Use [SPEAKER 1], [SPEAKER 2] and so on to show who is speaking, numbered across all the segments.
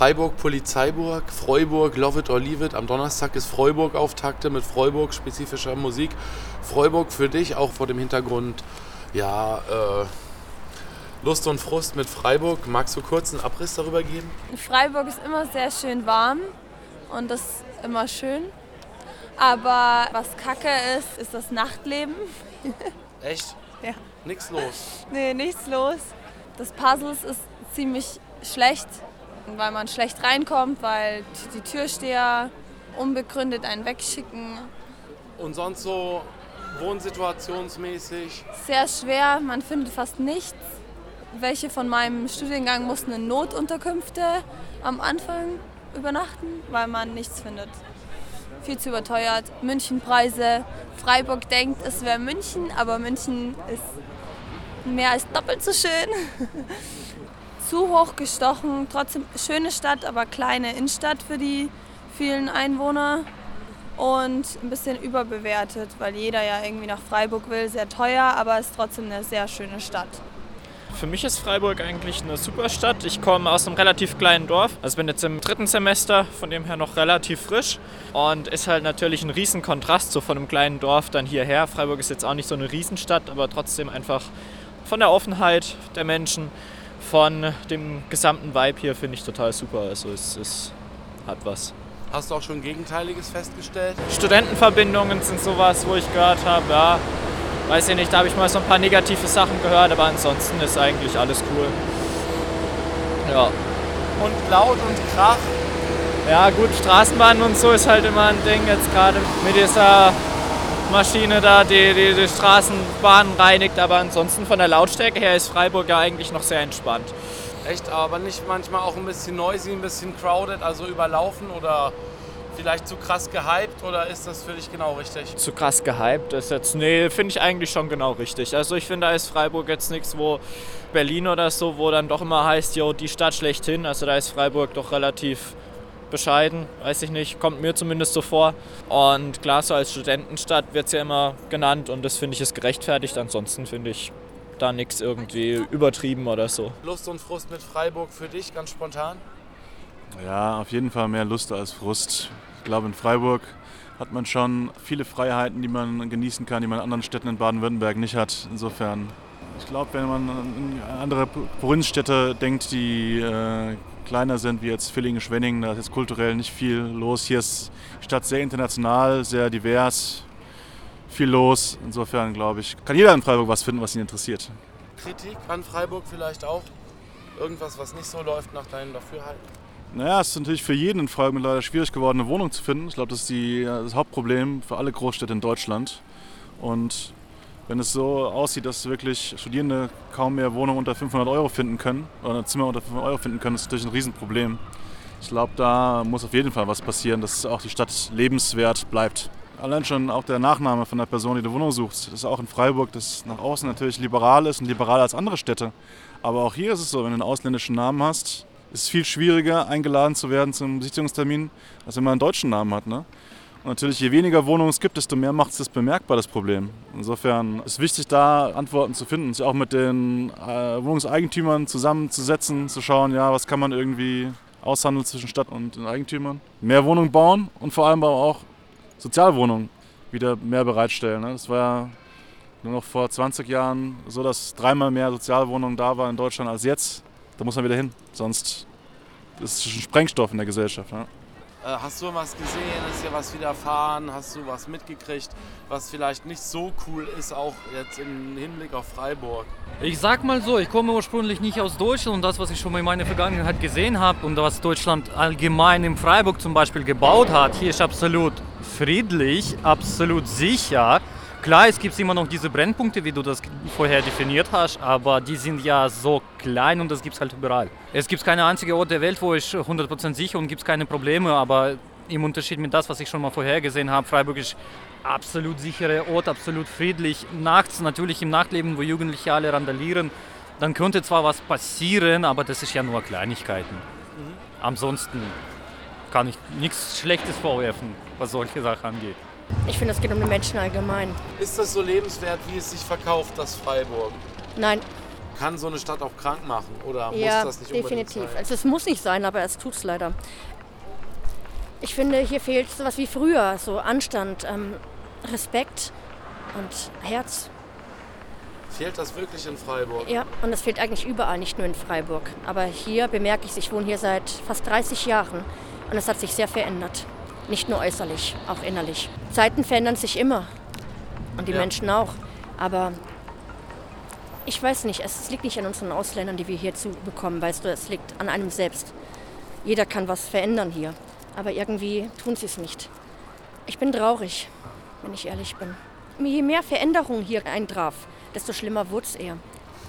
[SPEAKER 1] Freiburg, Polizeiburg, Freuburg, Love it or leave it. Am Donnerstag ist Freuburg Auftakte mit Freuburg spezifischer Musik. Freuburg für dich auch vor dem Hintergrund, ja, äh, Lust und Frust mit Freiburg. Magst du kurz einen Abriss darüber geben?
[SPEAKER 2] Freiburg ist immer sehr schön warm und das ist immer schön. Aber was kacke ist, ist das Nachtleben.
[SPEAKER 1] Echt?
[SPEAKER 2] Ja.
[SPEAKER 1] Nix los.
[SPEAKER 2] Nee, nichts los. Das Puzzles ist ziemlich schlecht, weil man schlecht reinkommt, weil die Türsteher unbegründet einen wegschicken.
[SPEAKER 1] Und sonst so wohnsituationsmäßig?
[SPEAKER 2] Sehr schwer, man findet fast nichts. Welche von meinem Studiengang mussten in Notunterkünfte am Anfang übernachten, weil man nichts findet. Viel zu überteuert. Münchenpreise. Freiburg denkt, es wäre München, aber München ist mehr als doppelt so schön. zu hoch gestochen. Trotzdem schöne Stadt, aber kleine Innenstadt für die vielen Einwohner. Und ein bisschen überbewertet, weil jeder ja irgendwie nach Freiburg will. Sehr teuer, aber es ist trotzdem eine sehr schöne Stadt.
[SPEAKER 3] Für mich ist Freiburg eigentlich eine super Stadt. Ich komme aus einem relativ kleinen Dorf. Also bin jetzt im dritten Semester, von dem her noch relativ frisch. Und ist halt natürlich ein riesen Kontrast so von einem kleinen Dorf dann hierher. Freiburg ist jetzt auch nicht so eine Riesenstadt, aber trotzdem einfach von der Offenheit der Menschen, von dem gesamten Vibe hier finde ich total super. Also es, es hat was.
[SPEAKER 1] Hast du auch schon Gegenteiliges festgestellt?
[SPEAKER 3] Studentenverbindungen sind sowas, wo ich gehört habe, ja, weiß ich nicht, da habe ich mal so ein paar negative Sachen gehört, aber ansonsten ist eigentlich alles cool. Ja.
[SPEAKER 1] Und laut und Krach?
[SPEAKER 3] Ja gut, Straßenbahnen und so ist halt immer ein Ding, jetzt gerade mit dieser Maschine da, die, die die Straßenbahnen reinigt, aber ansonsten von der Lautstärke her ist Freiburg ja eigentlich noch sehr entspannt.
[SPEAKER 1] Echt, aber nicht manchmal auch ein bisschen noisy, ein bisschen crowded, also überlaufen oder vielleicht zu krass gehypt oder ist das für dich genau richtig?
[SPEAKER 3] Zu krass gehypt ist jetzt, nee, finde ich eigentlich schon genau richtig. Also ich finde, da ist Freiburg jetzt nichts, wo Berlin oder so, wo dann doch immer heißt, jo, die Stadt schlechthin. Also da ist Freiburg doch relativ bescheiden, weiß ich nicht, kommt mir zumindest so vor. Und klar, so als Studentenstadt wird es ja immer genannt und das finde ich ist gerechtfertigt. Ansonsten finde ich da nichts irgendwie übertrieben oder so.
[SPEAKER 1] Lust und Frust mit Freiburg für dich, ganz spontan?
[SPEAKER 4] Ja, auf jeden Fall mehr Lust als Frust. Ich glaube, in Freiburg hat man schon viele Freiheiten, die man genießen kann, die man in anderen Städten in Baden-Württemberg nicht hat. Insofern, ich glaube, wenn man an andere Provinzstädte denkt, die äh, kleiner sind, wie jetzt Villingen, Schwenningen, da ist jetzt kulturell nicht viel los. Hier ist die Stadt sehr international, sehr divers, viel los. Insofern, glaube ich, kann jeder in Freiburg was finden, was ihn interessiert.
[SPEAKER 1] Kritik an Freiburg vielleicht auch? Irgendwas, was nicht so läuft nach deinem Dafürhalten?
[SPEAKER 4] Naja, es ist natürlich für jeden in Freiburg mittlerweile schwierig geworden, eine Wohnung zu finden. Ich glaube, das ist die, das Hauptproblem für alle Großstädte in Deutschland. Und wenn es so aussieht, dass wirklich Studierende kaum mehr Wohnungen unter 500 Euro finden können oder Zimmer unter 500 Euro finden können, ist natürlich ein Riesenproblem. Ich glaube, da muss auf jeden Fall was passieren, dass auch die Stadt lebenswert bleibt. Allein schon auch der Nachname von der Person, die eine Wohnung sucht, das ist auch in Freiburg, das nach außen natürlich liberal ist und liberaler als andere Städte. Aber auch hier ist es so, wenn du einen ausländischen Namen hast, ist es viel schwieriger, eingeladen zu werden zum Besichtigungstermin, als wenn man einen deutschen Namen hat. Ne? Und natürlich, je weniger Wohnungen es gibt, desto mehr macht es das bemerkbar, das Problem. Insofern ist es wichtig, da Antworten zu finden, sich auch mit den äh, Wohnungseigentümern zusammenzusetzen, zu schauen, ja, was kann man irgendwie aushandeln zwischen Stadt und den Eigentümern. Mehr Wohnungen bauen und vor allem auch Sozialwohnungen wieder mehr bereitstellen. Ne? Das war ja nur noch vor 20 Jahren so, dass dreimal mehr Sozialwohnungen da waren in Deutschland als jetzt. Da muss man wieder hin, sonst ist es ein Sprengstoff in der Gesellschaft. Ne?
[SPEAKER 1] Äh, hast du was gesehen? Ist dir was widerfahren? Hast du was mitgekriegt, was vielleicht nicht so cool ist, auch jetzt im Hinblick auf Freiburg?
[SPEAKER 5] Ich sag mal so, ich komme ursprünglich nicht aus Deutschland und das, was ich schon in meiner Vergangenheit gesehen habe und was Deutschland allgemein in Freiburg zum Beispiel gebaut hat, hier ist absolut friedlich, absolut sicher. Klar, es gibt immer noch diese Brennpunkte, wie du das vorher definiert hast, aber die sind ja so klein und das gibt es halt überall. Es gibt keine einzige Ort der Welt, wo ich 100% sicher und gibt es keine Probleme, aber im Unterschied mit das, was ich schon mal vorher gesehen habe, Freiburg ist absolut sicherer Ort, absolut friedlich. Nachts natürlich im Nachtleben, wo Jugendliche alle randalieren, dann könnte zwar was passieren, aber das ist ja nur Kleinigkeiten. Mhm. Ansonsten kann ich nichts Schlechtes vorwerfen, was solche Sachen angeht.
[SPEAKER 6] Ich finde, es geht um die Menschen allgemein.
[SPEAKER 1] Ist das so lebenswert, wie es sich verkauft, das Freiburg?
[SPEAKER 6] Nein.
[SPEAKER 1] kann so eine Stadt auch krank machen oder
[SPEAKER 6] ja,
[SPEAKER 1] muss das nicht unbedingt
[SPEAKER 6] definitiv.
[SPEAKER 1] sein?
[SPEAKER 6] Also es muss nicht sein, aber es tut es leider. Ich finde, hier fehlt sowas wie früher, so Anstand, ähm, Respekt und Herz.
[SPEAKER 1] Fehlt das wirklich in Freiburg?
[SPEAKER 6] Ja, und das fehlt eigentlich überall, nicht nur in Freiburg. Aber hier bemerke ich es, ich wohne hier seit fast 30 Jahren und es hat sich sehr verändert. Nicht nur äußerlich, auch innerlich. Zeiten verändern sich immer und die
[SPEAKER 1] Ja.
[SPEAKER 6] Menschen auch. Aber ich weiß nicht, es liegt nicht an unseren Ausländern, die wir hier zu bekommen, weißt du, es liegt an einem selbst. Jeder kann was verändern hier, aber irgendwie tun sie es nicht. Ich bin traurig, wenn ich ehrlich bin. Je mehr Veränderung hier eintraf, desto schlimmer wurde es eher.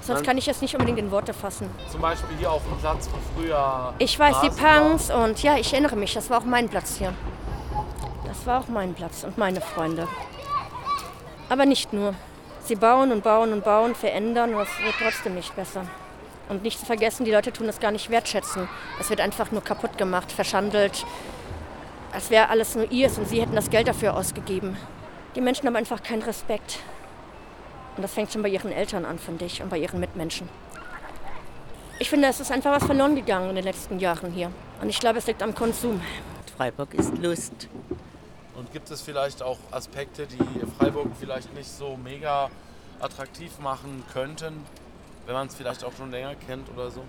[SPEAKER 6] Sonst kann ich es nicht unbedingt in Worte fassen.
[SPEAKER 1] Zum Beispiel hier auf dem Platz, wo früher.
[SPEAKER 6] Ich weiß, die
[SPEAKER 1] Rasen war.
[SPEAKER 6] Punks und ja, ich erinnere mich, das war auch mein Platz hier. War auch mein Platz und meine Freunde. Aber nicht nur. Sie bauen und bauen und bauen, verändern und es wird trotzdem nicht besser. Und nicht zu vergessen, die Leute tun das gar nicht wertschätzen. Es wird einfach nur kaputt gemacht, verschandelt, als wäre alles nur ihrs und sie hätten das Geld dafür ausgegeben. Die Menschen haben einfach keinen Respekt. Und das fängt schon bei ihren Eltern an, finde ich, und bei ihren Mitmenschen. Ich finde, es ist einfach was verloren gegangen in den letzten Jahren hier. Und ich glaube, es liegt am Konsum.
[SPEAKER 7] Freiburg ist Lust.
[SPEAKER 1] Und gibt es vielleicht auch Aspekte, die Freiburg vielleicht nicht so mega attraktiv machen könnten, wenn man es vielleicht auch schon länger kennt oder so?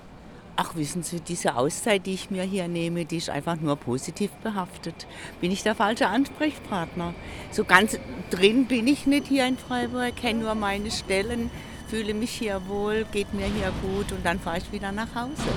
[SPEAKER 7] Ach, wissen Sie, diese Auszeit, die ich mir hier nehme, die ist einfach nur positiv behaftet. Bin ich der falsche Ansprechpartner? So ganz drin bin ich nicht hier in Freiburg, kenne nur meine Stellen, fühle mich hier wohl, geht mir hier gut und dann fahre ich wieder nach Hause.